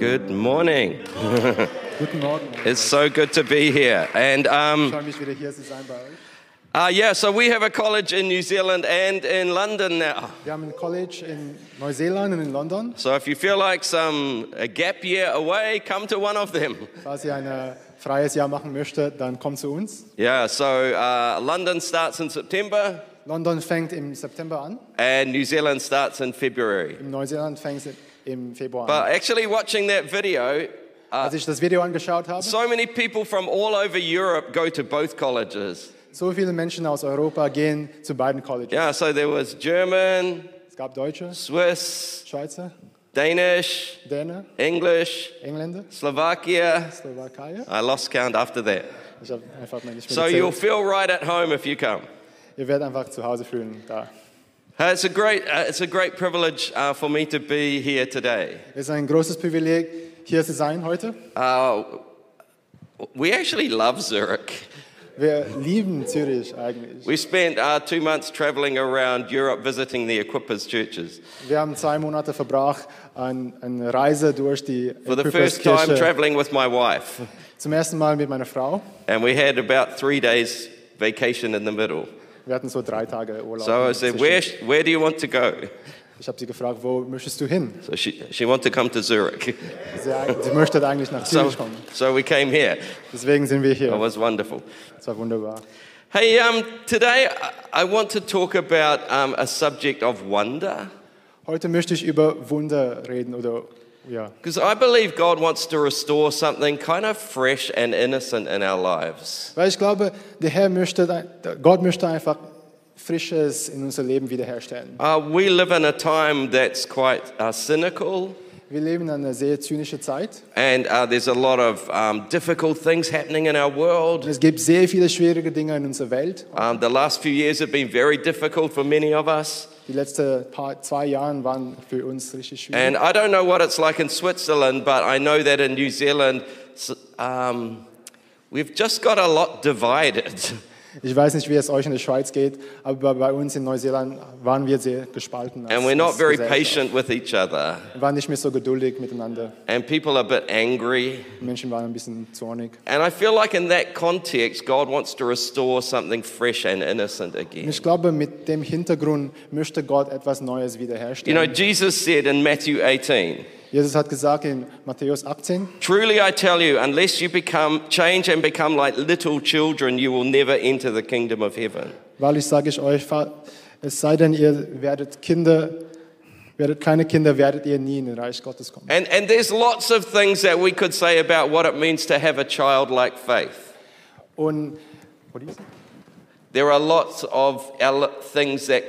Good morning. Guten Morgen. It's so good to be here. And um, freue mich wieder hier zu sein bei euch. uh, yeah, so we have a college in New Zealand and in London now. Wir haben ein College in Neuseeland und in London. So if you feel like some a gap year away, come to one of them. Falls ihr ein äh, freies Jahr machen möchtet, dann kommt zu uns. Yeah, so uh, London starts in September London fängt im September an, and New Zealand starts in February. in Neuseeland fängt es im Februar But actually, watching that video, uh, Als ich das Video angeschaut habe, so many people from all over Europe go to both colleges. so viele Menschen aus Europa gehen zu beiden Colleges. Yeah, so there was German, Es gab Deutsche, Swiss, Schweizer, Danish, Dänen, English, Engländer, Slovakia. Slowakei. I lost count after that. Ich habe einfach So you'll feel right at home if you come. Ihr werdet einfach zu Hause fühlen da. Uh, It's a great, uh, it's a great privilege uh, for me to be here today. Es ist ein großes Privileg, hier zu sein heute. Uh, we actually love Zurich. Wir lieben Zürich eigentlich. We spent uh, two months traveling around Europe visiting the Equippers churches. Wir haben zwei Monate verbracht an eine Reise durch die For the first time, traveling with my wife. Zum ersten Mal mit meiner Frau. And we had about three days vacation in the middle. Wir hatten so drei Tage Urlaub. So I said, where, where do you want to go? Ich habe sie gefragt, wo möchtest du hin? So she, she wanted to come to Zurich. Sie, sie möchte eigentlich nach So, Zürich kommen. so we came here. Deswegen sind wir It hier. was wonderful. Das war wunderbar. Hey, um, today I want to talk about um, a subject of wonder. Heute möchte ich über Wunder reden oder ja, Because I believe God wants to restore something kind of fresh and innocent in our lives. weil ich glaube, der Herr möchte, Gott möchte einfach Frisches in unser Leben wiederherstellen. Uh, we live in a time that's quite uh, cynical, Wir leben in einer sehr zynischen Zeit. and uh, there's a lot of um, difficult things happening in our world. Es gibt sehr viele schwierige Dinge in unserer Welt. Um, the last few years have been very difficult for many of us. Die letzten paar, zwei Jahre waren für uns richtig schwierig. And I don't know what it's like in Switzerland, but I know that in New Zealand, um, we've just got a lot divided. Ich weiß nicht, wie es euch in der Schweiz geht, aber bei uns in Neuseeland waren wir sehr gespalten. als- And we're not very patient with each other. Wir waren nicht mehr so geduldig miteinander. And people are a bit angry. Menschen waren ein bisschen zornig. And I feel like in that context, God wants to restore something fresh and innocent again. ich glaube, mit dem Hintergrund möchte Gott etwas Neues You know, wiederherstellen. Jesus said in Matthew 18, Jesus hat gesagt in Matthäus 18, Truly I tell you, unless you become change and become like little children, you will never enter the kingdom of heaven. wahrlich sage ich euch, es sei denn, ihr werdet Kinder, werdet keine Kinder, werdet ihr nie in den Reich Gottes kommen. And, and there's lots of things that we could say about what it means to have a childlike faith. Und what do you say? There are lots of ele- things that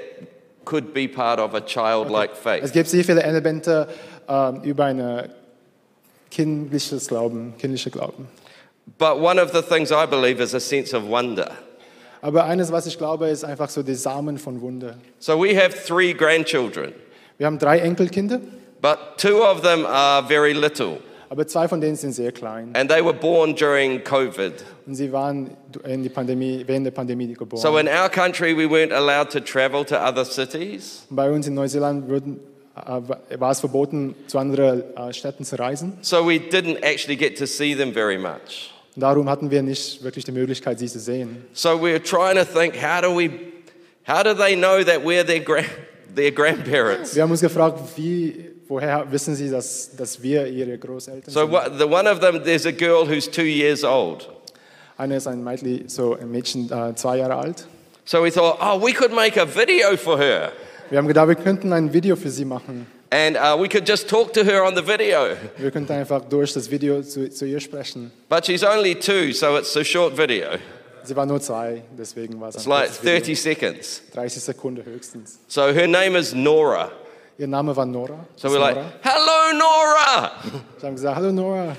could be part of a childlike Es faith. gibt sehr viele Elemente ähm, über eine kindliches Glauben, kindliche Glauben. But one of the things I believe is a sense of wonder. Aber eines, was ich glaube, ist einfach so die Samen von Wunder. So we have three grandchildren, Wir haben drei Enkelkinder, but two of them are very little, aber zwei von denen sind sehr klein. and they were born during COVID. Und sie waren in die Pandemie, während der Pandemie geboren. So in our country, we weren't allowed to travel to other cities. Bei uns in Neuseeland würden, äh, war es verboten, zu anderen äh, Städten zu reisen. So we didn't actually get to see them very much. Darum hatten wir nicht wirklich die Möglichkeit, sie zu sehen. So we were trying to think, how do we, how do they know that we're their, gra- their grandparents? Wir haben uns gefragt, wie, woher wissen sie, dass, dass wir ihre Großeltern So sind? what, the one of them, there's a girl who's two years old. Eine ist ein Mädchen, so ein Mädchen, äh, zwei Jahre alt. So we thought, oh, we could make a video for her. Wir haben gedacht, wir könnten ein Video für sie machen. And uh, we could just talk to her on the video. Wir könnten einfach durch das Video zu, zu ihr sprechen. But she's only two, so it's a short video. Sie war nur zwei, deswegen war es It's like kurzes Video. 30 seconds. 30 Sekunden höchstens. So her name is Nora. Ihr Name war Nora. So we're ist like, Nora. hello, Nora. Ich habe gesagt, hallo Nora.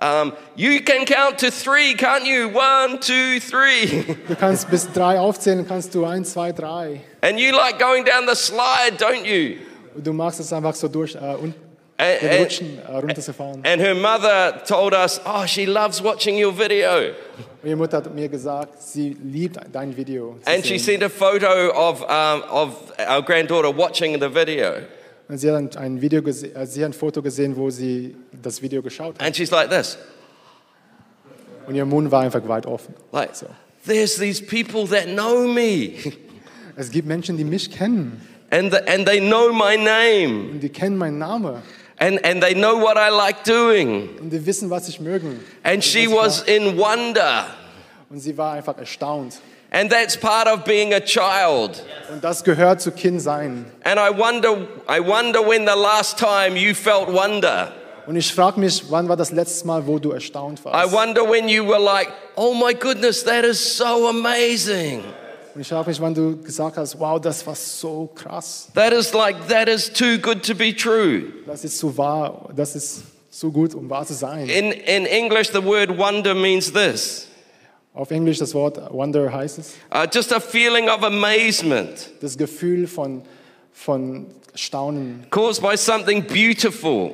Um, you can count to three, can't you? One, two, three. Du kannst bis drei aufzählen, kannst du eins, zwei, drei. And you like going down the slide, don't you? Du machst es einfach so durch, äh, und And, Rutschen runterzufahren. and her mother told us, oh, she loves watching your video. Mutter hat mir gesagt, sie liebt dein Video. And she sent a photo of, um, of our granddaughter watching the video. Und sie hat ein, Video äh, sie hat ein Foto gesehen, wo sie das Video geschaut hat. And she's like this Und ihr Mund war einfach weit offen. like, So. there's these people that know me Es gibt Menschen, die mich kennen. and, the, and they know my name Und die kennen meinen Namen. and, and they know what I like doing. Und die wissen, was ich mögen. And she was in wonder. Und sie war einfach erstaunt. And that's part of being a child. Und das gehört zu Kindsein. And I wonder, I wonder when the last time you felt wonder. Und ich frage mich, wann war das letzte Mal, wo du erstaunt I warst? wonder when you were like, oh my goodness, that is so amazing. Und ich frage mich, wann du gesagt hast, wow, das war so krass. That is like, that is too good to be true. Das ist so wahr, das ist so gut, um wahr zu sein. In, in English, the word wonder means this Auf Englisch das Wort Wonder heißt es. uh, just a feeling of amazement Das Gefühl von, von Staunen, caused by something beautiful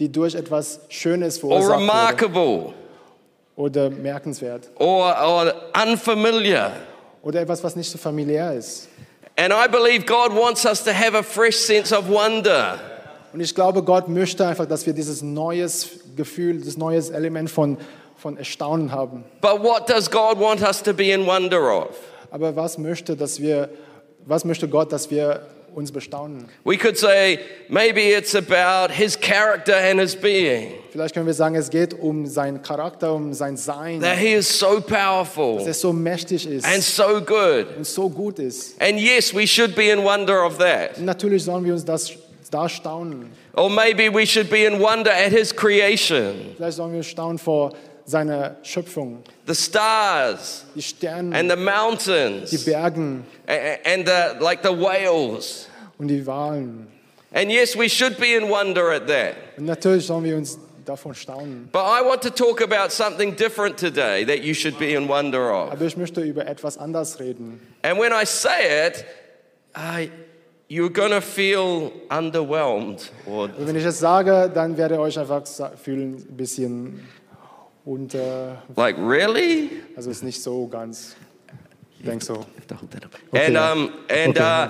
die durch etwas Schönes or verursacht wurde remarkable oder merkenswert. or, or unfamiliar. Oder etwas, was nicht so familiär ist. And I believe God wants us to have a fresh sense of wonder. Und ich glaube, Gott möchte einfach, dass wir dieses neues Gefühl, dieses neues Element von, von Erstaunen haben. But what does God want us to be in wonder of? Aber was möchte, dass wir, was möchte Gott, dass wir uns bestaunen? We could say maybe it's about his character and his being, Vielleicht können wir sagen, es geht um seinen Charakter, um sein Sein, that he is so dass powerful er so mächtig ist and so good. und so gut ist. And yes, we should be in wonder of that. Natürlich sollen wir uns das da staunen. Or maybe we should be in wonder at his creation, Vielleicht sollen wir staunen vor seiner Schöpfung, the stars die Sterne, and the die mountains Bergen a- a- and the, like the whales. und die Wahlen. And yes, we should be in wonder at that. Und natürlich sollen wir uns davon staunen. But I want to talk about something different today that you should be in wonder of. Aber ich möchte über etwas anders reden. And when I say it, uh, you're to feel underwhelmed. Or, wenn ich es sage, dann werdet ihr euch einfach fühlen, ein bisschen unter, like, really? also ist nicht so ganz, ich denke so. And, yeah. um, and, Okay. uh,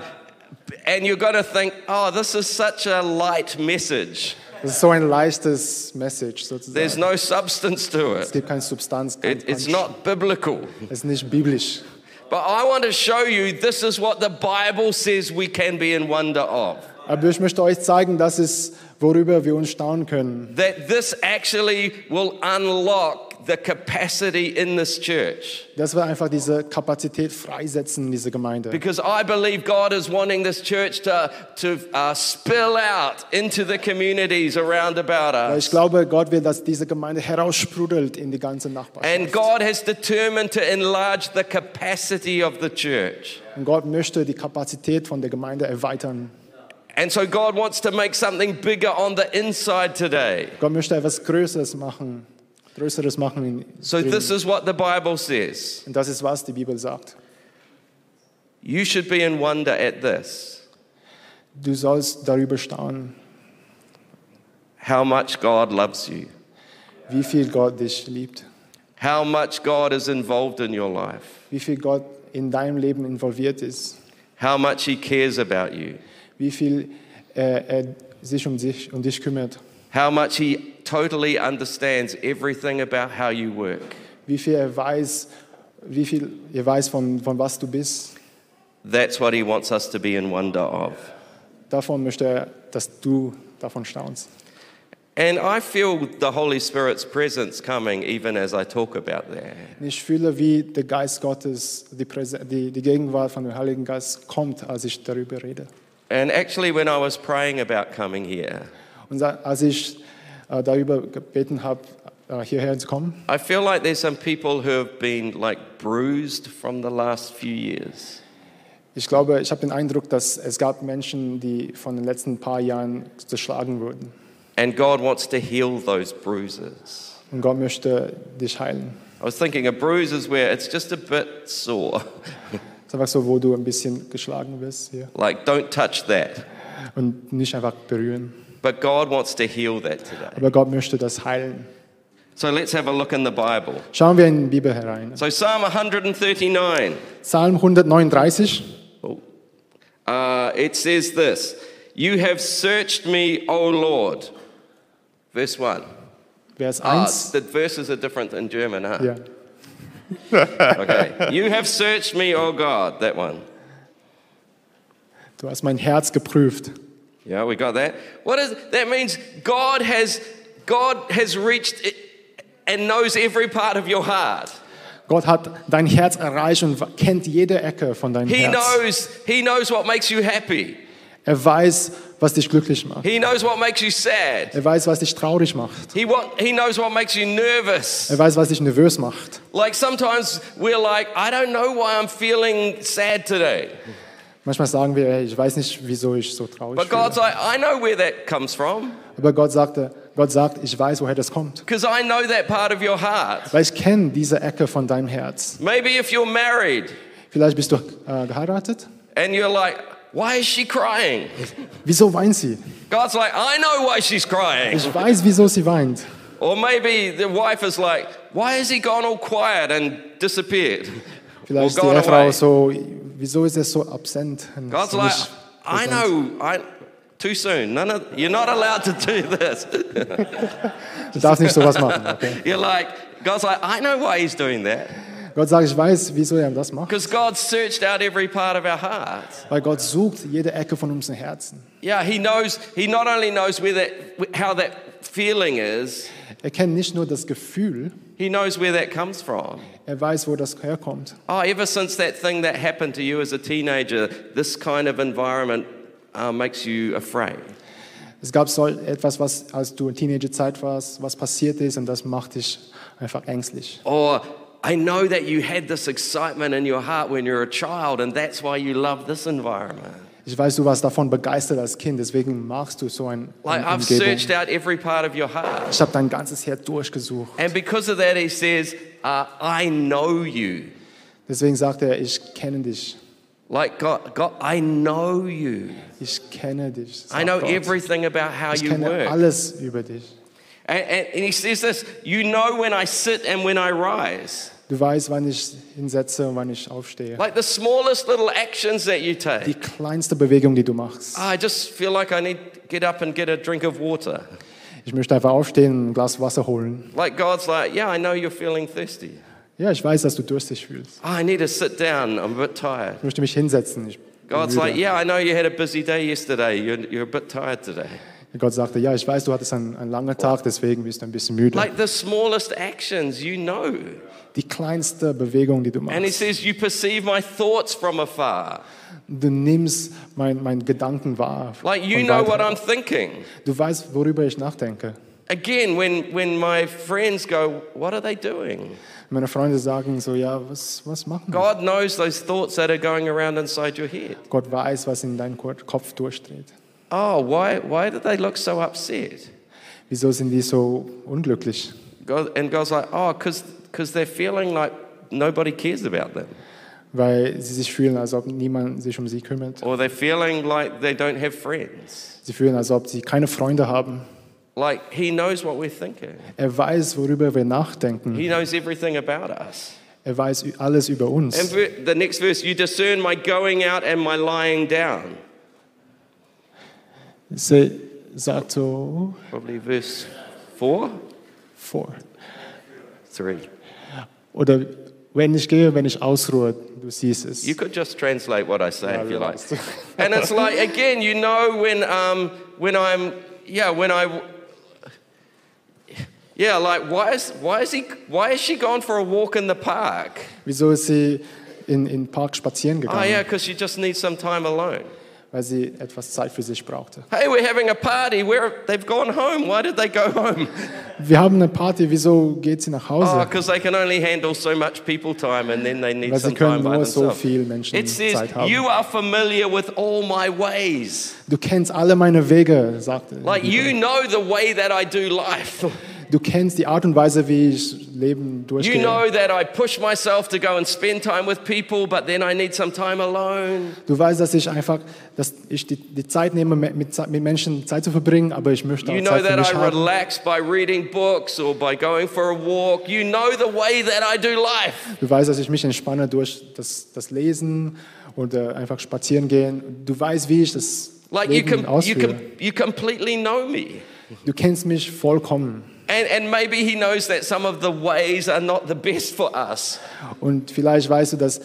and you're going to think, oh, this is such a light message. Das ist so ein leichtes Message There's sozusagen. no substance to Es it. gibt keine Substanz, kein it it's not biblical. es ist nicht biblisch. But I want to show you this is what the Bible says we can be in wonder of. Aber ich möchte euch zeigen, dass es, worüber wir uns staunen können. That this actually will unlock the capacity in this church. Dass wir einfach diese Kapazität freisetzen in dieser Gemeinde. Because I believe God is wanting this church to, to uh, spill out into the communities around about Weil us. ich glaube, Gott will, dass diese Gemeinde heraussprudelt in die ganze Nachbarschaft. And God has determined to enlarge the capacity of the church. Und Gott möchte die Kapazität von der Gemeinde erweitern. And so God wants to make something bigger on the inside today. Gott möchte etwas Größeres machen, Größeres machen. In, So drin. this is what the Bible says. Und das ist, was die Bibel sagt. You should be in wonder at this. Du sollst darüber staunen, How much God loves you. wie viel Gott dich liebt, How much God is involved in your life. wie viel Gott in deinem Leben involviert ist, How much He cares about you. Wie viel er, er sich um dich, um dich kümmert, How much He totally understands everything about how you work. wie viel er weiß, wie viel er weiß von, von was du bist. That's what He wants us to be in wonder of. Davon möchte er, dass du davon staunst. And I feel the Holy Spirit's presence coming even as I talk about that. Ich fühle, wie der Geist Gottes, die, die Gegenwart von dem Heiligen Geist kommt, als ich darüber rede. And actually, when I was praying about coming here, Und als ich äh, darüber gebeten habe, äh, hierher zu kommen, I feel like there's some people who have been like bruised from the last few years. ich glaube, ich habe den Eindruck, dass es gab Menschen, die von den letzten paar Jahren zerschlagen wurden. And God wants to heal those bruises. Und Gott möchte dich heilen. I was thinking a bruise is where it's just a bit sore. Es ist einfach so, wo du ein bisschen geschlagen wirst hier. like, don't touch that. Und nicht einfach berühren. But God wants to heal that today. Aber Gott möchte das heilen. So let's have a look in the Bible. Schauen wir in die Bibel herein. So, Psalm 139, Psalm 139. oh, uh, it says this You have searched me, O Lord. Verse 1. Vers Ah, 1. the verses are different in German, huh? Ja. Okay. you have searched me, O God. That one. Du hast mein Herz geprüft. Yeah, we got that. What is that means God has God has reached it and knows every part of your heart. Gott hat dein Herz erreicht und kennt jede Ecke von deinem He Herz. knows he knows what makes you happy. Er weiß, was dich glücklich macht. He knows what makes you sad. Er weiß, was dich traurig macht. He what he knows what makes you nervous. Er weiß, was dich nervös macht. Like sometimes we're like, I don't know why I'm feeling sad today. Manchmal sagen wir, ich weiß nicht, wieso ich so traurig But bin. God's like, I know where that comes from. Aber Gott sagte, Gott sagt, ich weiß, woher das kommt. Because I know that part of your heart. Weil ich kenne diese Ecke von deinem Herz. Maybe if you're married Vielleicht bist du äh, geheiratet. and you're like, why is she crying? Wieso weint sie? God's like, I know why she's crying. Ich weiß, wieso sie weint. Or maybe the wife is like, why has he gone all quiet and disappeared? Vielleicht die gone Ehefrau so, wieso ist er so absent? God's like, I know, I, too soon. None of, you're not allowed to do this. Du darfst nicht sowas machen. Okay? You're like, God's like, I know why he's doing that. Gott sagt, ich weiß, wieso er das macht. Because God searched out every part of our heart. Weil Gott sucht jede Ecke von unserem Herzen. Yeah, he knows, he not only knows where that, how that feeling is, Er kennt nicht nur das Gefühl, he knows where that comes from. er weiß, wo das herkommt. Oh, ever since that thing that happened to you as a teenager, this kind of environment uh, makes you afraid. Es gab so etwas, was als du in Teenagerzeit warst, was passiert ist und das macht dich einfach ängstlich. Or I know that you had this excitement in your heart when you were a child, and that's why you love this environment. Ich weiß, du warst davon begeistert als Kind, deswegen machst du so ein Like I've searched out every part of your heart. Ich habe dein ganzes Herz durchgesucht. And because of that, he says, uh, I know you. Deswegen sagt er, ich kenne dich. Like God, God, I know you. Ich kenne dich. I know Gott. everything about how Ich you kenne work. alles über dich. And, and, and he says this you know when I sit and when I rise. Du weißt, wann ich hinsetze und wann ich aufstehe. Like the smallest little actions that you Die take. kleinste Bewegung, die du machst. I just feel like I need to get up and get a drink of water. Ich möchte einfach aufstehen und ein Glas Wasser holen. Like God's like, yeah, I know you're feeling thirsty. Ja, ich weiß, dass du durstig fühlst. Oh, I need to sit down. I'm a bit tired. Ich möchte mich hinsetzen. God's müde. like, yeah, I know you had a busy day yesterday. You're, you're a bit tired today. Gott sagte, ja, ich weiß, du hattest einen, einen langen Tag, deswegen bist du ein bisschen müde. Like the smallest actions, you know. Die kleinste Bewegung, die du And he machst. says, you perceive my thoughts from afar. Du nimmst mein, mein Gedanken wahr. Like you know what. I'm thinking. Du weißt, worüber ich nachdenke. Again, when, when my friends go, what are they doing? Meine Freunde sagen so, ja, was, was machen wir? God knows those thoughts that are going around inside your head. Gott weiß, was in deinem Ko- Kopf durchdreht. Oh, why, why do they look so upset? Wieso sind die so unglücklich? God, and God's like, oh, because they're feeling like nobody cares about them. Weil sie sich fühlen, als ob niemand sich um sie kümmert. Or they're feeling like they don't have friends. Sie fühlen, als ob sie keine Freunde haben. Like He knows what we're thinking, Er weiß, worüber wir nachdenken. He knows everything about us. Er weiß alles über uns. ver- the next verse, you discern my going out and my lying down. Sagt so Probably verse four, vor. three. Oder wenn ich gehe, wenn ich ausruhe, du siehst es. You could just translate what I say Ja, if you like. And it's like again, you know when um, when I'm yeah when I yeah like why is why is he why is she gone for a walk in the park? Wieso ist sie in in Park spazieren Oh gegangen? yeah, because she just needs some time alone. Weil sie etwas Zeit für sich brauchte. Hey, we're having a party. Where they've gone home. Why did they go home? Wir haben eine Party, wieso geht sie nach Oh, Hause? because they can only handle so much people time, and then they need Weil sie some time by nur so themselves. viel Menschen It says, Zeit haben. "You are familiar with all my ways." Du kennst alle meine Wege, sagte Like you know the way that I do life. Du kennst die Art und Weise, wie ich Leben You durchgehe. know that I push myself to go and spend time with people, but then I need some time alone. Du weißt, dass ich einfach, dass ich die, die Zeit nehme, mit, mit Menschen Zeit zu verbringen, aber ich möchte You auch know Zeit für that mich I haben. relax by reading books or by going for a walk. You know the way that I do life. Du weißt, dass ich mich entspanne durch das, das Lesen und äh, einfach spazieren gehen. Du weißt, wie ich das Like you, Leben com- you, ausführe. com- you completely know me. Du kennst mich vollkommen. And, and maybe he knows that some of the ways are not the best for us. Und vielleicht weißt du, dass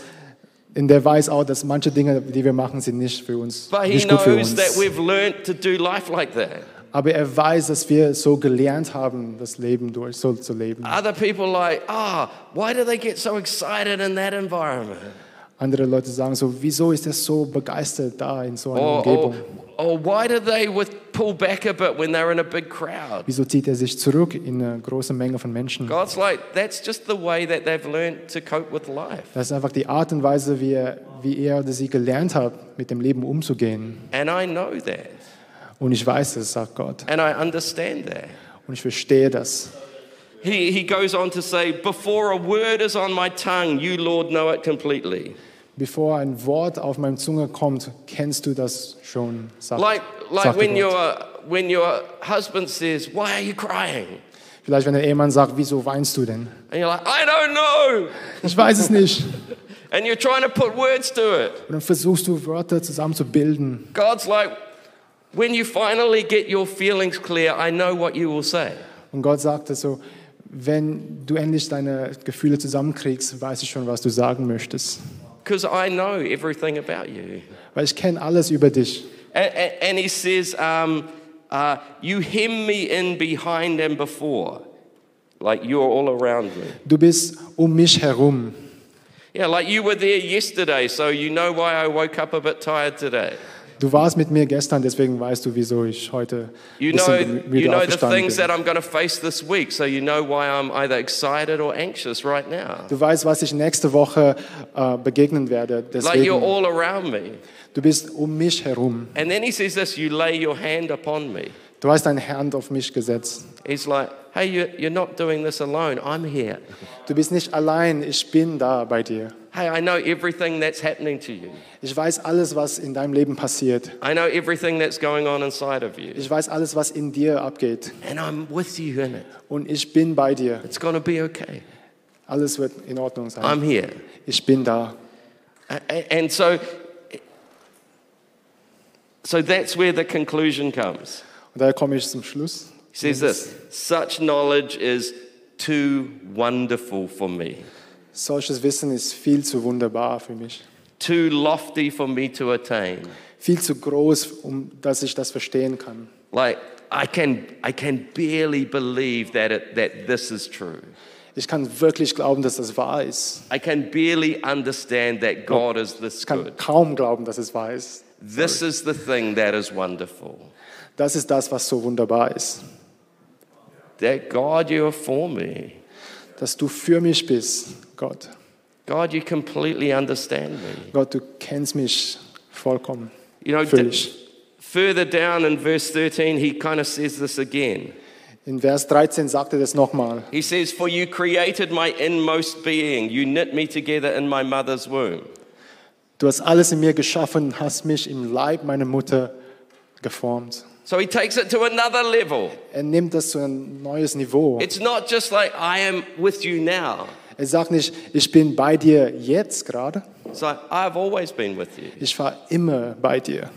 in der weiß auch, dass manche Dinge, die wir machen, sind nicht für uns, But he nicht gut für knows that we've learned to do life like that. Aber er weiß, dass wir so gelernt haben, das Leben durch so zu leben. Other people like, ah, why do they get so excited in that environment? Andere Leute sagen so, wieso ist er so begeistert da in so einer Or, or, Umgebung? Or why do they with, pull back a bit when they're in a big crowd? Wieso zieht er sich zurück in eine große Menge von Menschen? God's like, that's just the way that they've learned to cope with life. Das ist einfach die Art und Weise, wie er, wie er oder sie gelernt hat, mit dem Leben umzugehen. And I know that. Und ich weiß es, sagt Gott. And I understand that. Und ich verstehe das. He, he goes on to say, Before a word is on my tongue, you, Lord, know it completely. Bevor ein Wort auf meine Zunge kommt, kennst du das schon, sagt, Like, like sagt when, your, when your husband says, Why are you crying? Vielleicht, wenn der Ehemann sagt, wieso weinst du denn? And you're like, I don't know. Ich weiß es nicht. And you're trying to put words to it. Und dann versuchst du Wörter zusammen zu bilden. God's like, When you finally get your feelings clear, I know what you will say. Und Gott sagte so, wenn du endlich deine Gefühle zusammenkriegst, weiß ich schon, was du sagen möchtest. Because I know everything about you. Weil ich kenne alles über dich. And, and, and he says, um, uh, You hem me in behind and before. Like you're all around me. Du bist um mich herum. Yeah, like you were there yesterday, so you know why I woke up a bit tired today. Du warst mit mir gestern, deswegen weißt du, wieso ich heute You know, bisschen you müde know the things bin. that I'm going to face this week, so you know why I'm either excited or anxious right now. Du weißt, was ich nächste Woche äh, begegnen werde. Like you're Deswegen, all around me. du bist um mich herum. And then he says this you lay your hand upon me. Du hast deine Hand auf mich gesetzt. He's like, hey, you, you're not doing this alone. I'm here. Du bist nicht allein, ich bin da bei dir. Hey, I know everything that's happening to you. Ich weiß alles, was in deinem Leben passiert. I know everything that's going on inside of you. Ich weiß alles, was in dir abgeht. And I'm with you in it. Und ich bin bei dir. It's going to be okay. Alles wird in Ordnung sein. I'm here. Ich bin da. And so, so that's where the conclusion comes. Und daher komme ich zum Schluss. He says this such knowledge is too wonderful for me, Solches Wissen ist viel zu wunderbar für mich. too lofty for me to attain. Viel zu groß, um dass ich das verstehen kann. Like, I can, I can barely believe that, it, that this is true. Ich kann wirklich glauben, dass das wahr ist. I can barely understand that God is this Ich kann good. kaum glauben, dass es wahr ist. This is the thing that is wonderful. Das ist das, was so wunderbar ist. That God, you are for me. Dass du für mich bist, Gott. God, you completely understand me. Gott, du kennst mich vollkommen. You know, Völlig. further down in verse 13, he kind of says this again. In Vers 13 sagt er das nochmal. He says, For you created my inmost being, you knit me together in my mother's womb. Du hast alles in mir geschaffen, hast mich im Leib meiner Mutter geformt. So he takes it to another level. Er nimmt das zu ein neues Niveau. It's not just like, I am with you now. Er sagt nicht, ich bin bei dir jetzt gerade. It's like, I've always been with you. Ich war immer bei dir.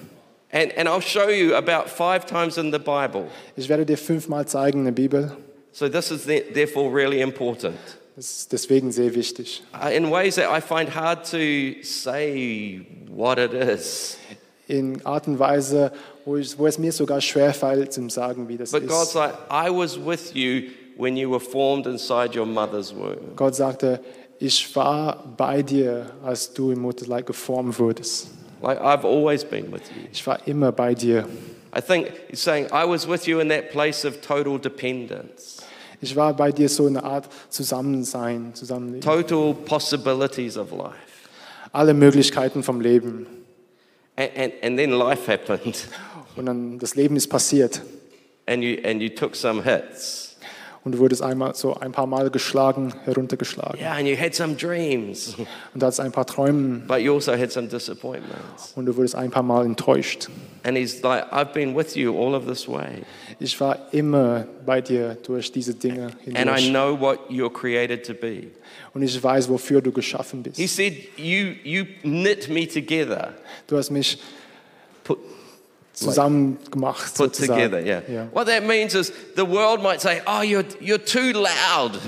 And, and I'll show you about five times in the Bible. Ich werde dir fünfmal zeigen in der Bibel. So this is the- therefore really important. Das ist deswegen sehr wichtig. Uh, in ways that I find hard to say what it is. In Art und Weise, wo, ich, wo es mir sogar schwerfällt, zu sagen, wie das But God's ist. like, I was with you when you were formed inside your mother's womb. Gott sagte, ich war bei dir, als du im Mutterleib geformt wurdest. Like, I've always been with you. Ich war immer bei dir. I think he's saying, I was with you in that place of total dependence, Ich war bei dir so eine Art Zusammensein, Zusammenleben. total possibilities of life. Alle Möglichkeiten vom Leben. And, and, and then life happened, Und dann das Leben ist passiert. and you, and you took some hits. Und du wurdest einmal so ein paar Mal geschlagen, heruntergeschlagen. Yeah, and you had some dreams, Und du hattest ein paar Träume but you also had some disappointments. und du wurdest ein paar Mal enttäuscht. And he's like, I've been with you all of this way, Ich war immer bei dir durch diese Dinge and I hindurch. know what you're created to be. Und ich weiß, wofür du geschaffen He bist. said, You, you knit me together. Du hast mich zusammen gemacht. put sozusagen. together. Yeah. Ja. What that means is the world might say, "Oh, you're you're too loud."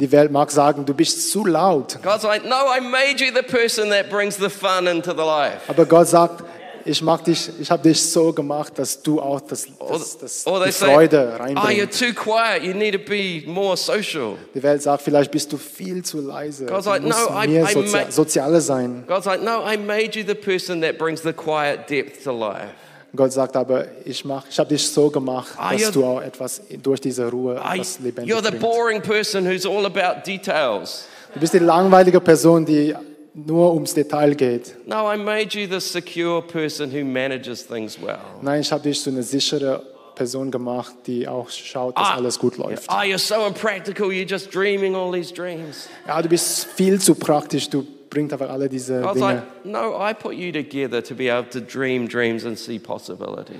Die Welt mag sagen, du bist zu laut. God's like, "No, I made you the person that brings the fun into the life." Aber Gott sagt, ich mag dich, ich habe dich so gemacht, dass du auch das, das, das, Or die say, Freude "Oh, you're reinbringst. too quiet. You need to be more social." Die Welt sagt, vielleicht bist du viel zu leise. God's Du like, musst no, I- mehr I Soziale sein. God's like, "No, I made you the person that brings the quiet depth to life." Gott sagt aber, ich, mach, ich habe dich so gemacht, Ah, dass you're- du auch etwas durch diese Ruhe I, etwas lebendig you're the boring person who's all about details. Du bist die langweilige Person, die nur ums Detail geht. No, I made you the secure person who manages things well. Nein, ich habe dich zu einer sicheren Person gemacht, die auch schaut, dass Ah, alles gut läuft. Oh, you're so impractical. You're just dreaming all these dreams. Ja, du bist viel zu praktisch, du bringst einfach alle diese eh, Dinge. like, no, I put you together to be able to dream dreams and see possibilities.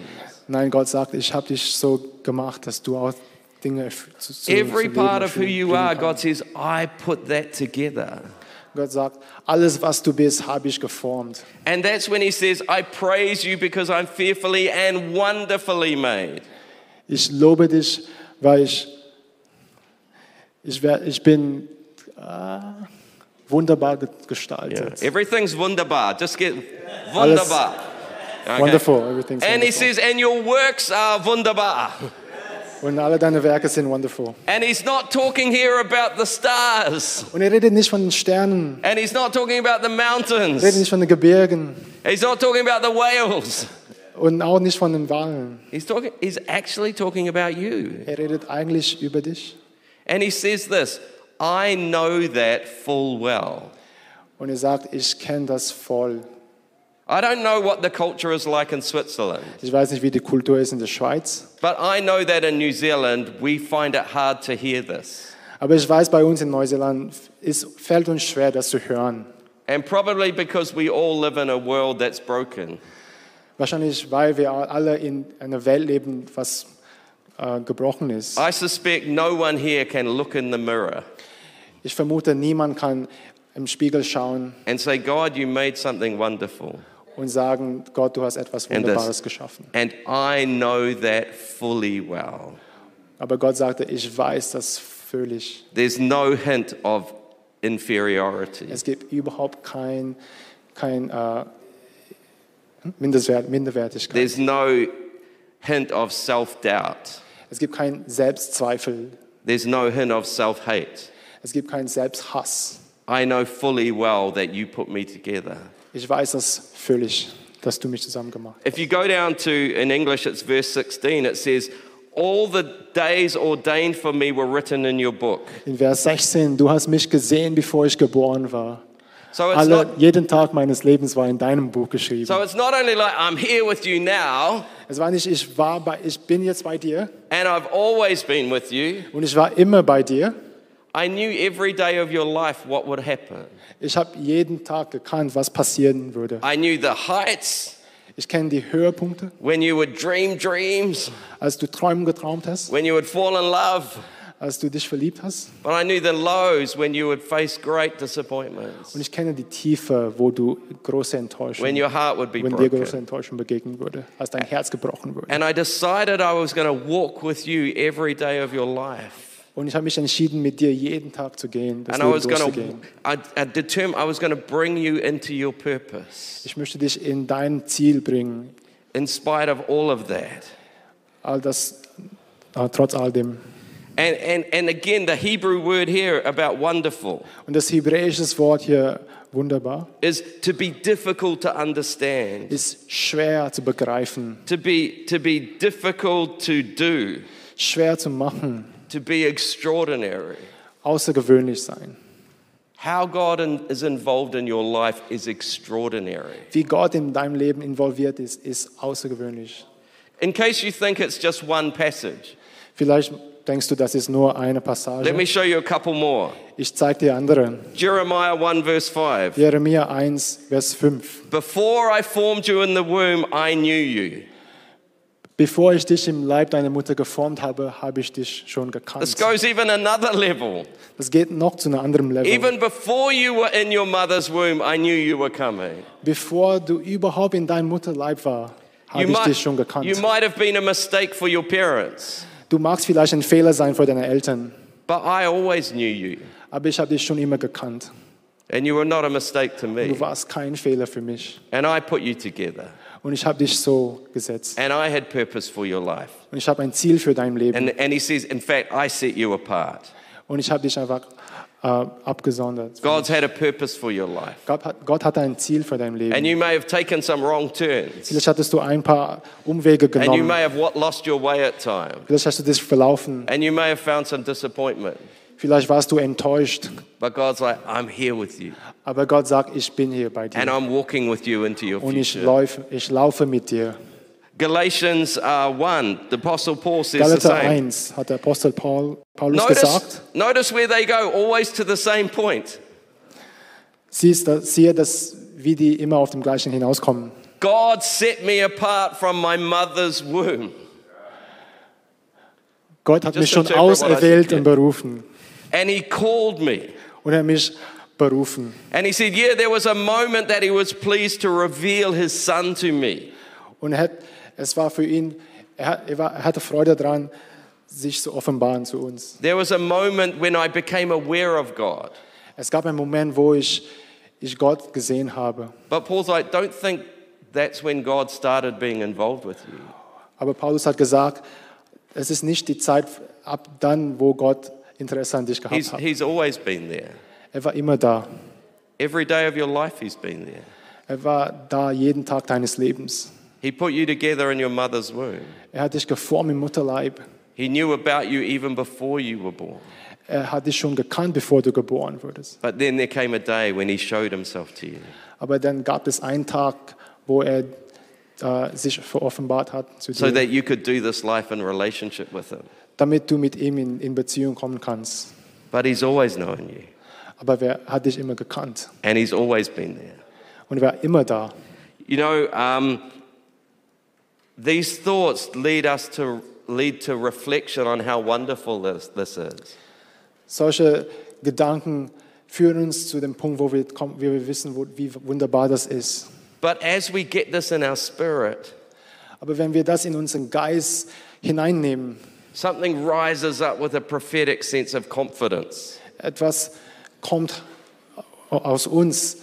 Nein, Gott sagt, ich habe dich so gemacht, dass du auch Dinge zu, zu, Every part of who you are. God says, I put that together. Gott sagt, alles, was du bist, habe ich geformt. And that's when he says, I praise you because I'm fearfully and wonderfully made. Ich lobe dich, weil ich, ich, wer- ich bin äh, wunderbar ge- gestaltet. Everything's wunderbar. Just get wunderbar. Okay. Wonderful, everything's And he says, and your works are wunderbar. Und alle deine Werke sind wonderful. And he's not talking here about the stars. Und er redet nicht von den Sternen, And he's not talking about the er redet mountains. nicht von den Gebirgen He's not talking about the whales. und auch nicht von den Wahlen. He's talking he's actually talking about you. Er redet eigentlich über dich. And he says this, I know that full well. Und er sagt, ich kenne das voll. I don't know what the culture is like in Switzerland, Ich weiß nicht, wie die Kultur ist in der Schweiz, but I know that in New Zealand we find it hard to hear this. aber ich weiß, bei uns in Neuseeland es fällt uns schwer, das zu hören. And probably because we all live in a world that's broken. Wahrscheinlich, weil wir alle in einer Welt leben, was äh, gebrochen ist. I suspect no one here can look in the mirror Ich vermute, niemand kann im Spiegel schauen and say, God, you made something wonderful. und sagen, Gott, du hast etwas And Wunderbares this- geschaffen. And I know that fully well. Aber Gott sagte, ich weiß das völlig. There's no hint of inferiority. Es gibt überhaupt kein, kein äh, Mindestwert, Minderwertigkeit. There's no hint of self doubt. Es gibt keinen Selbstzweifel. There's no hint of self hate. Es gibt keinen Selbsthass. I know fully well that you put me together. Ich weiß das völlig, dass du mich zusammen gemacht hast. If you go down to, in English, it's verse 16, it says, All the days ordained for me were written in your book. In Vers 16, du hast mich gesehen, bevor ich geboren war. So it's, Alle, not, jeden Tag meines Lebens war in deinem Buch geschrieben. so it's not only like I'm here with you now, Es war nicht, ich, war bei, ich bin jetzt bei dir and I've always been with you. und ich war immer bei dir. I knew every day of your life what would happen. Ich habe jeden Tag gekannt, was passieren würde. I knew the heights Ich kenne die Höhepunkte, when you would dream dreams, als du Träumen getraumt hast, when you would fall in love. als du dich verliebt hast. But I knew the lows when you would face great disappointments, Und ich kenne die Tiefe, wo du große Enttäuschung, when your heart would be wenn dir große broken. Enttäuschung begegnen würde, als dein Herz gebrochen würde. And I decided I was going to walk with you every day of your life. Und ich habe mich entschieden, mit dir jeden Tag zu gehen, das And I Leben was going to, durchzugehen. I, I determined I was going to bring you into your purpose Ich möchte dich in dein Ziel bringen, in spite of all of that. all das, äh, trotz all dem. And, and, and again, the Hebrew word here about wonderful Und das hebräische Wort hier, wunderbar, is to be difficult to understand, ist schwer zu begreifen, to be, to be difficult to do, schwer zu machen, to be extraordinary. außergewöhnlich sein. How God in, is involved in your life is extraordinary. Wie Gott in deinem Leben involviert ist, ist außergewöhnlich. In case you think it's just one passage, Vielleicht denkst du, das ist nur eine Passage. let me show you a couple more. Ich zeige dir andere. Jeremiah 1, verse 5. Jeremia 1, Vers 5. Before I formed you in the womb, I knew you. Bevor ich dich im Leib deiner Mutter geformt habe, habe ich dich schon This gekannt. goes even another level. Das geht noch zu einem anderen Level. Even before you were in your mother's womb, I knew you were coming. Bevor du überhaupt in deinem Mutterleib war, habe ich might, dich schon gekannt. you might have been a mistake for your parents, Du magst vielleicht ein Fehler sein für deine Eltern, but I always knew you. aber ich habe dich schon immer gekannt. And you were not a mistake to Du me. warst kein Fehler für mich. And I put you together. Und ich habe dich so gesetzt. And I had purpose for your life. Und ich habe ein Ziel für dein Leben. And, and he says, in fact, I set you apart. Und ich habe dich einfach äh, abgesondert. God's had a purpose for your life. Gott hat, Gott hat ein Ziel für dein And Leben. you may have taken some wrong turns. Vielleicht hattest du ein paar Umwege And you genommen. may have lost your way at times. Vielleicht hast du dich verlaufen. And you may have found some disappointment. Vielleicht warst du enttäuscht. But God's like, I'm here with you. Aber Gott sagt, ich bin hier bei And dir. I'm walking with you into your Und ich future. laufe, ich laufe mit dir. Galatians uh, 1, the Apostle Paul says the Galater same. 1 hat der Apostel Paul, Paulus Notice, gesagt. notice where they go, always to the same point. Siehst, siehe, dass, wie die immer auf dem Gleichen hinauskommen. God set me apart from my mother's womb. Gott hat Just mich schon auserwählt und berufen. And he called me. Und er mich berufen. And he said, Yeah, there was a moment that he was pleased to reveal his son to me. Und er hat, es war für ihn, er, er, war, er hatte Freude daran, sich zu offenbaren zu uns. There was a moment when I became aware of God. Es gab einen Moment, wo ich, ich Gott gesehen habe. But Paul's like, Don't think that's when God started being involved with you. Aber Paulus hat gesagt, es ist nicht die Zeit ab dann, wo Gott Gehabt He's, he's always been there. Er war immer da. Every day of your life, he's been there. Er war da jeden Tag deines Lebens. He put you together in your mother's womb. Er hat dich geformt im Mutterleib. He knew about you even before you were born. Er hat dich schon gekannt, bevor du geboren wurdest. But then there came a day when he showed himself to you. Aber dann gab es einen Tag, wo er äh, sich offenbart hat zu so that you could do this life in relationship with him. Damit du mit ihm in, in Beziehung kommen kannst. But he's always known you, Aber wer hat dich immer gekannt? and he's always been there. Und er war immer da. You know, um, these thoughts lead us to lead to reflection on how wonderful this, this is. Solche Gedanken führen uns zu dem Punkt, wo wir, kommen, wo wir wissen, wo, wie wunderbar das ist. But as we get this in our spirit, Aber wenn wir das in unseren Geist hineinnehmen, something rises up with a prophetic sense of confidence. etwas kommt aus uns,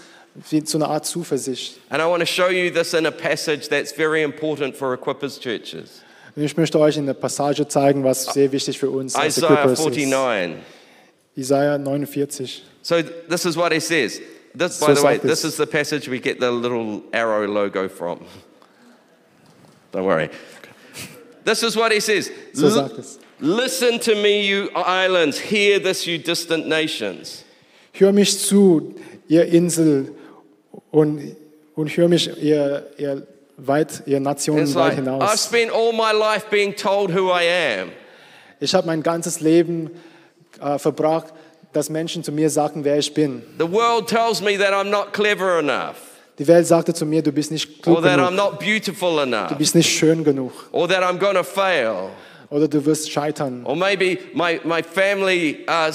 wie so eine Art Zuversicht. And I want to show you this in a passage that's very important for Equippers churches. Und ich möchte euch in der Passage zeigen, was sehr wichtig für uns als Isaiah Equippers ist. 49. Isaiah 49. So this is what he says. This, by So the way, this is the passage we get the little arrow logo from. Don't worry. This is what he says. So sagt. Listen to me, you islands. Hear this, you distant nations. Hör mich zu, ihr Insel, und, und hör mich, ihr, ihr, weit, ihr Nationen It's weit like, I've spent all my life being told who I am. Ich habe mein ganzes Leben äh, verbracht, dass Menschen zu mir sagen, wer ich bin. The world tells me that I'm not clever enough, Die Welt sagte zu mir, du bist nicht klug or that I'm genug, not beautiful du enough, bist nicht schön genug or that I'm going to fail. oder du wirst scheitern. Or maybe my, my family uh,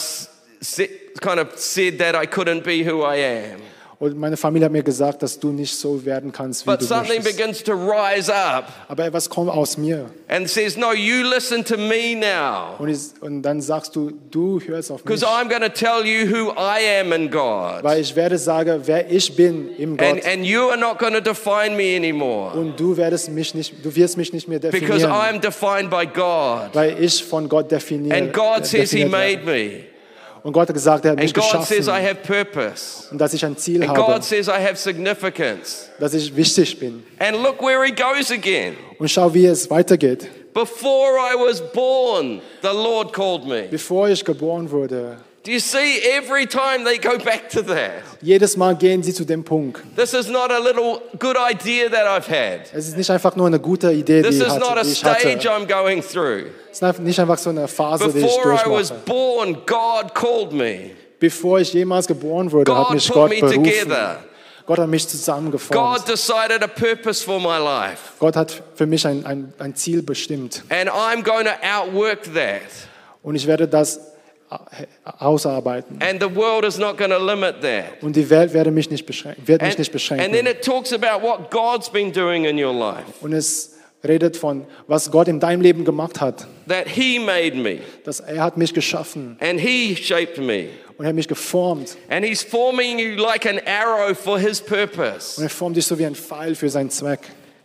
kind of said that I couldn't be who I am. Und meine Familie hat mir gesagt, dass du nicht so werden kannst, wie But du something möchtest. begins to rise up Aber etwas kommt aus mir. and says, No, you listen to me now. Und, ich, und dann sagst du, du hörst auf mich. Because I'm going to tell you who I am in God. Weil ich werde sagen, wer ich bin im Gott. And, and you are not going to define me anymore. und du, werdest mich nicht, du wirst mich nicht mehr Because definieren. I'm defined by God. weil ich von Gott definiert And God says He definiert made werde. me. Und Gott hat gesagt, er hat mich And God says I geschaffen. have purpose. Und dass ich ein Ziel And habe. God says I have significance. Dass ich wichtig bin. And look where He goes again. Und schau, wie es weitergeht. Before I was born, the Lord called me. Bevor ich geboren wurde. Do you see? Every time they go back to that. Jedes Mal gehen sie zu dem Punkt. This is not a little good idea that I've had. Es ist nicht einfach nur eine gute Idee, die This ich is not a hatte. Die ich hatte. stage I'm going through. Es ist nicht einfach so eine Phase, die ich Before I was durchmache. born, God called me. Bevor ich jemals geboren wurde, hat God mich put Gott me berufen. together. Gott hat mich God zusammengeformt. decided a purpose for my life. Gott hat für mich ein, ein, ein Ziel bestimmt. And I'm going to outwork that. Und ich werde das ausarbeiten. And the world is not going to limit that. Und die Welt werde mich nicht beschränken, wird mich And, nicht and then beschränken. it talks about what God's been doing in your life. Und es redet von, was Gott in deinem Leben gemacht hat. That He made me Dass er hat mich geschaffen and He shaped me. und er hat mich geformt. And He's forming you like an arrow for His purpose. Und er formt dich so wie ein Pfeil für seinen Zweck.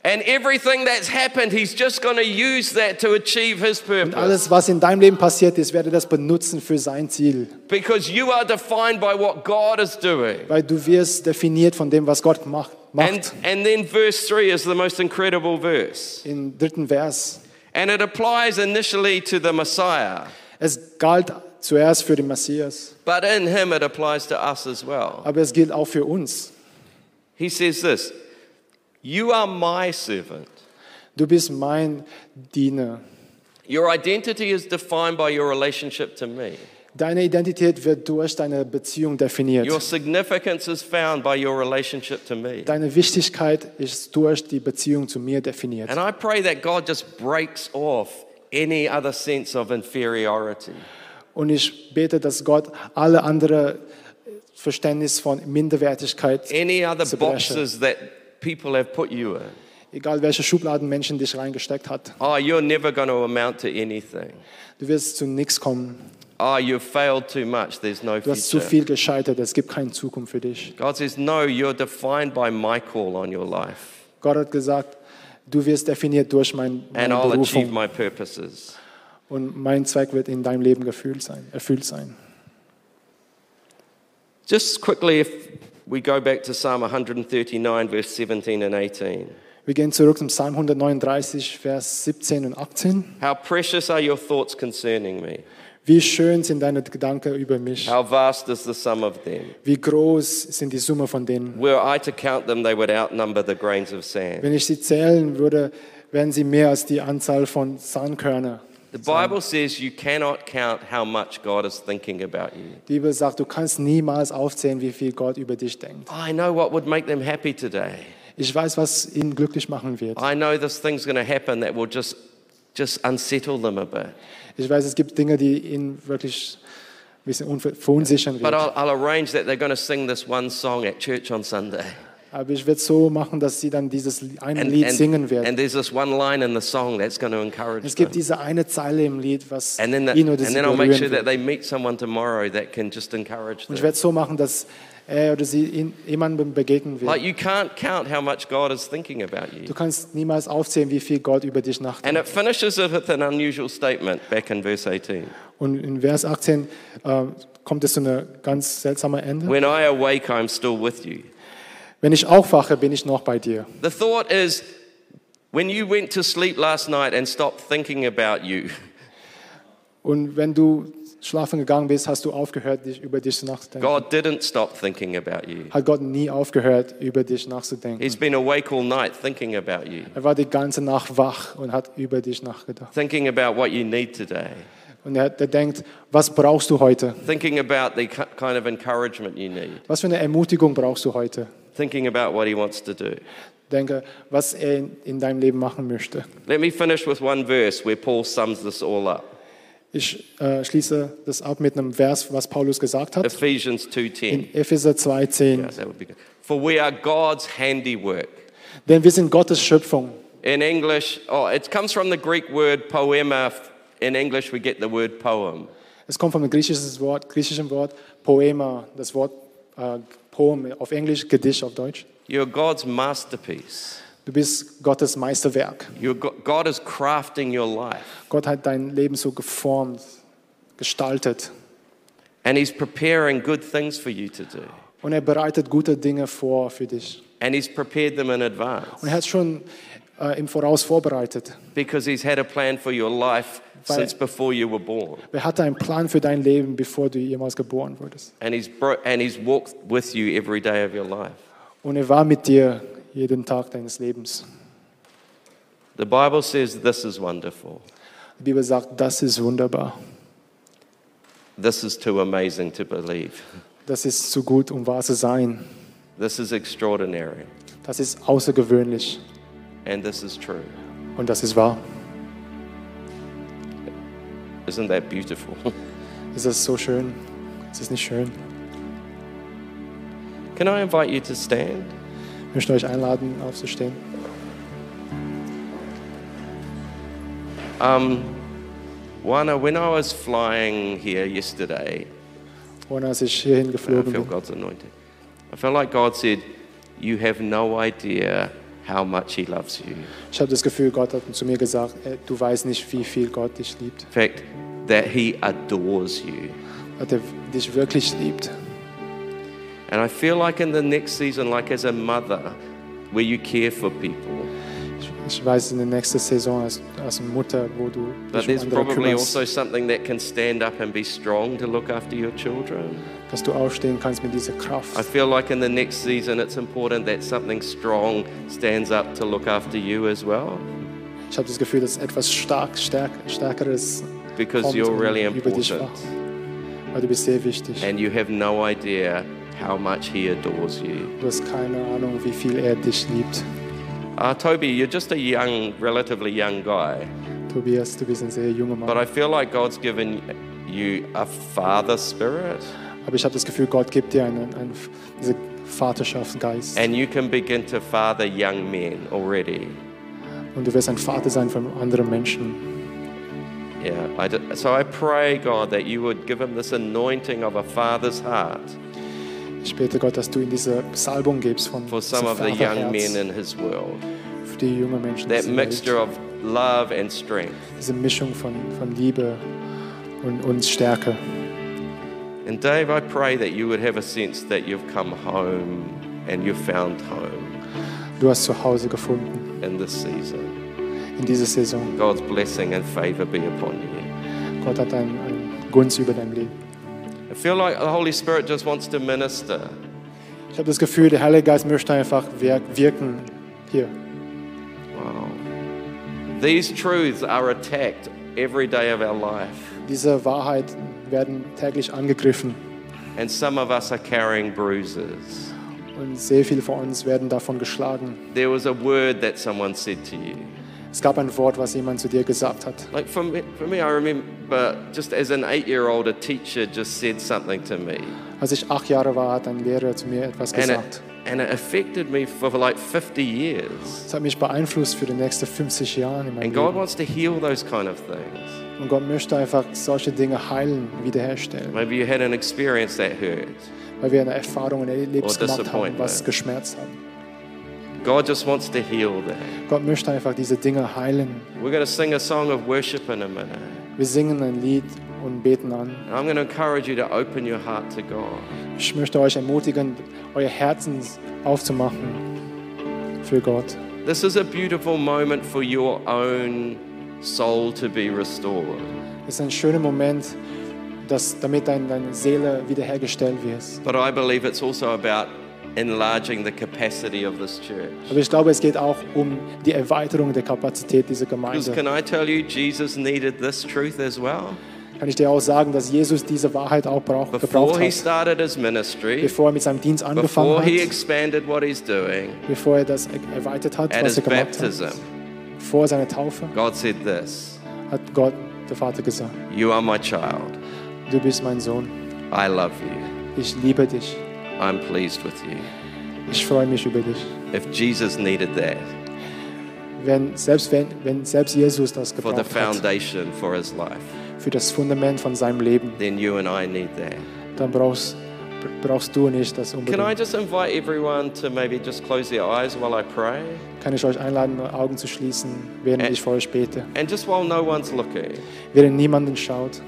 And everything that's happened, He's just going to use that to achieve His Und purpose. alles, was in deinem Leben passiert ist, werde das benutzen für sein Ziel. Because you are defined by what God is doing. Weil du wirst definiert von dem, was Gott macht. And, and then verse 3 is the most incredible verse. Im dritten Vers. And it applies initially to the Messiah, Es galt zuerst für den Messias, but in Him it applies to us as well. aber es gilt auch für uns. He says this You are my servant. Du bist mein Diener. Your identity is defined by your relationship to me. Deine Identität wird durch deine Beziehung definiert. Your significance is found by your relationship to me. Deine Wichtigkeit ist durch die Beziehung zu mir definiert. And I pray that God just breaks off any other sense of inferiority. Und ich bete, dass Gott alle andere Verständnis von Minderwertigkeit, Any other boxes that people have put you in. egal welche Schubladen Menschen dich reingesteckt hat, Oh, you're never going to amount to anything. du wirst zu nichts kommen. Oh, you've failed too much. There's no Du hast zu future. viel gescheitert, es gibt keine Zukunft für dich. God says, No, you're defined by my call on your life, Gott hat gesagt, du wirst definiert durch mein, and meine I'll achieve Berufung my purposes. und mein Zweck wird in deinem Leben erfüllt sein. Erfüllt sein. Just quickly, if we go back to Psalm 139, verse 17 and 18. Wir gehen zurück zum Psalm 139, Vers 17 und 18. How precious are your thoughts concerning me? Wie schön sind deine Gedanken über mich. How vast is the sum of them? Wie groß sind die Summe von denen. Were I to count them, they would outnumber the grains of sand. Wenn ich sie zählen würde, wären sie mehr als die Anzahl von Sandkörner. The Bible says you cannot count how much God is thinking about you. Die Bibel sagt, du kannst niemals aufzählen, wie viel Gott über dich denkt. I know what would make them happy today. Ich weiß, was ihn glücklich machen wird. I know this thing's going to happen that will just, just unsettle them a bit. Ich weiß, es gibt Dinge, die ihn wirklich ein bisschen verunsichern But. I'll, I'll arrange that they're going to sing this one song at church on Sunday. Aber ich werde es so machen, dass sie dann dieses eine And, Lied and, singen werden. and there's this one line in the song that's going to encourage Es them. gibt diese eine Zeile im Lied, was And then, the, ihn oder and sie then I'll make sure berühren that wird. they meet someone tomorrow that can just encourage Und ich them. werde so machen, dass er oder sie jemandem begegnen Like wird. you can't count how much God is thinking about you. Du kannst niemals aufzählen, wie viel Gott über dich And nachdenkt. it finishes with an unusual statement back in verse 18. Und in Vers 18 äh, kommt es zu einer ganz seltsamen Ende. When I awake, I'm still with you. Wenn ich aufwache, bin ich noch bei dir. The thought is when you went to sleep last night and stopped thinking about you, Und wenn du schlafen gegangen bist, hast du aufgehört, dich über dich nachzudenken. God didn't stop thinking about you. Hat Gott nie aufgehört, über dich nachzudenken. He's been awake all night thinking about you, Er war die ganze Nacht wach und hat über dich nachgedacht. thinking about what you need today, Und er, er denkt, was brauchst du heute? thinking about the ki- kind of encouragement you need, Was für eine Ermutigung brauchst du heute? Thinking about what He wants to do. Denke, was er in, in deinem Leben machen möchte. Let me finish with one verse where Paul sums this all up Ich äh, schließe das ab mit einem Vers, was Paulus gesagt hat. Ephesians 2:10. In Epheser 2,10. Yeah, that would be good. For we are God's handiwork. Denn wir sind Gottes Schöpfung. In English, oh, it comes from the Greek word poema. In English, we get the word poem. Es kommt vom griechischen Wort, griechischen Wort Poema, das Wort äh, Poem auf Englisch, Gedicht auf Deutsch. You're God's masterpiece. Du bist Gottes Meisterwerk. God is crafting your life, Gott hat dein Leben so geformt, gestaltet. and He's preparing good things for you to do. Und er bereitet gute Dinge vor für dich. And He's prepared them in advance Und er hat schon äh, im Voraus vorbereitet. because He's had a plan for your life since before you were born. Er hatte einen Plan für dein Leben, bevor du jemals geboren wurdest. And He's, and he's walked with you every day of your life. Und er war mit dir jeden Tag deines Lebens. The Bible says this is wonderful. Die Bibel sagt, das ist wunderbar. This is too amazing to believe. Das ist zu gut, um wahr zu sein. This is extraordinary. Das ist außergewöhnlich. And this is true. Und das ist wahr. Isn't that beautiful? Ist das so schön? Ist das nicht schön? Can I invite you to stand? Ich möchte euch einladen, aufzustehen. Um, Wana, when I was flying here yesterday, Und als ich hierhin I geflogen bin, God's anointing. I felt like God said, You have no idea how much He loves you. ich habe das Gefühl, Gott hat zu mir gesagt, äh, du weißt nicht, wie viel Gott dich liebt. In fact, that He adores you. Dass er dich wirklich liebt. And I feel like in the next season, like as a mother, where you care for people, Ich, weiß, in der nächsten Saison als, als Mutter, wo du but there's probably also something that can stand up and be strong to look after your children. dass du aufstehen kannst mit dieser I Kraft. feel like in the next season, it's important that something strong stands up to look after you as well, Ich habe das Gefühl, dass etwas stark, stärk, Stärkeres because kommt you're really über dich wacht. Weil du bist sehr wichtig. And you have no idea how much He adores you. Du hast keine Ahnung, wie viel er dich liebt. Uh, Toby, you're just a young, relatively young guy, Tobias, du bist ein sehr junger but I feel like God's given you a father spirit, Aber ich habe das Gefühl, Gott gibt dir einen, einen, diese Vaterschaftsgeist. and you can begin to father young men already. Und du wirst ein Vater sein von anderen Menschen. Yeah, I d- so I pray, God, that you would give him this anointing of a father's heart Ich bete Gott, dass du ihm diese Salbung gibst von for some of the young men in his world. für die jungen Menschen. That mixture of love and strength. Diese Mischung von, von Liebe und, und Stärke. And Dave, I pray that you would have a sense that you've come home and you've found home Du hast zu Hause gefunden in this season. in dieser Saison. God's blessing and favor be upon you. Gott hat einen, einen Gunst über dein Leben. I feel like the Holy Spirit just wants to minister. Ich habe das Gefühl, der Heilige Geist möchte einfach wirk wirken hier. Wow. These truths are attacked every day of our life. Diese Wahrheiten werden täglich angegriffen And some of us are carrying bruises. und sehr viele von uns werden davon geschlagen. There was a word that someone said to you. Es gab ein Wort, was jemand zu dir gesagt hat. Like for me, for me, I remember just as an eight year old, a teacher just said something to me. Als ich acht Jahre war, hat ein Lehrer zu mir etwas And gesagt. it, and it affected me for like 50 years. Es hat mich beeinflusst für die nächsten 50 Jahre in meinem And God Leben. wants to heal those kind of things. Und Gott möchte einfach solche Dinge heilen, wiederherstellen. Maybe you had an experience that hurt. Weil wir eine Erfahrung und gemacht haben, was geschmerzt hat. God just wants to heal that. Gott möchte einfach diese Dinge heilen. We're going to sing a song of worship in a minute. Wir singen ein Lied und beten an. And I'm going to encourage you to open your heart to God. Ich möchte euch ermutigen, euer Herzen aufzumachen für Gott. This is a beautiful moment for your own soul to be restored. Es ist ein schöner Moment, dass, damit dein, deine Seele wiederhergestellt wird. But I believe it's also about enlarging the capacity of this church. Aber ich glaube, es geht auch um die Erweiterung der Kapazität dieser Gemeinde. can I tell you, Jesus needed this truth as well? Kann ich dir auch sagen, dass Jesus diese Wahrheit auch brauch, gebraucht hat, ministry, bevor er mit seinem Dienst angefangen hat, doing, bevor er das erweitert hat, at was er gemacht baptism, hat. Vor seiner Taufe God said this hat Gott, der Vater, gesagt, You are my child. du bist mein Sohn, I love you. ich liebe dich, I'm pleased with you. ich freue mich über dich. If Jesus needed that Wenn, selbst wenn, wenn selbst Jesus das for the gebraucht hat, foundation for his life, für das Fundament von seinem Leben, then you and I need that. dann brauchst, brauchst du nicht das Can I unbedingt. just invite everyone to maybe just close their eyes while I pray? Kann ich euch einladen, Augen zu schließen, während Ä- ich für euch bete. And just while no one's looking, Während niemanden schaut.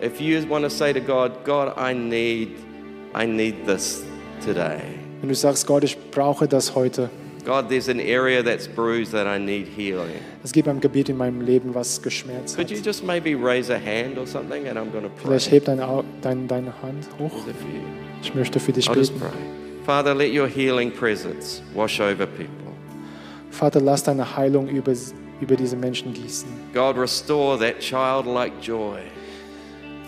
if you want to say to God, God, I need, I need this today. Wenn du sagst, Gott, ich brauche das heute. God, there's an area that's bruised that I need healing. Es gibt ein Gebiet in meinem Leben, was geschmerzt Could hat. you just maybe raise a hand or something, and I'm going to pray Vielleicht heb deine, Au- dein, deine Hand hoch. Ich möchte für dich I'll just beten. pray. Father, let your healing presence wash over people. Vater, lass deine Heilung über, über diese Menschen gießen. God, restore that childlike joy.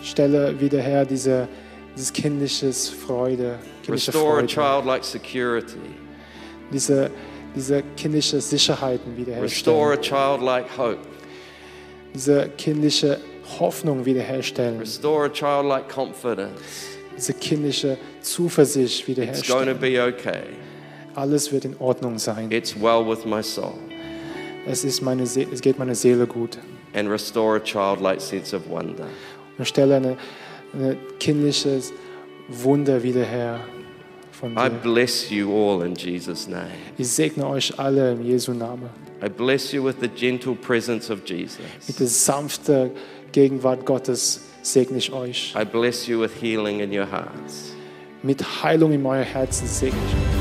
Stelle wieder her diese, dieses kindliches Freude, kindliche Restore childlike security. diese, diese kindliche Sicherheiten Restore wiederherstellen, a childlike hope. diese kindliche Hoffnung wiederherstellen, Restore childlike confidence. diese kindliche Zuversicht It's going to wiederherstellen. be okay. Alles wird in Ordnung sein. It's well with my soul. Es, ist meine See es geht meiner Seele gut. And restore a childlike sense of wonder. Und stelle eine, eine kindliches Wunder wieder her von I dir. bless you all in Jesus' name. Ich segne euch alle im Jesu Namen. I bless you with the gentle presence of Mit Jesus. der sanften Gegenwart Gottes segne ich euch. I bless you with healing in your hearts. Mit Heilung in euer Herzen segne ich euch.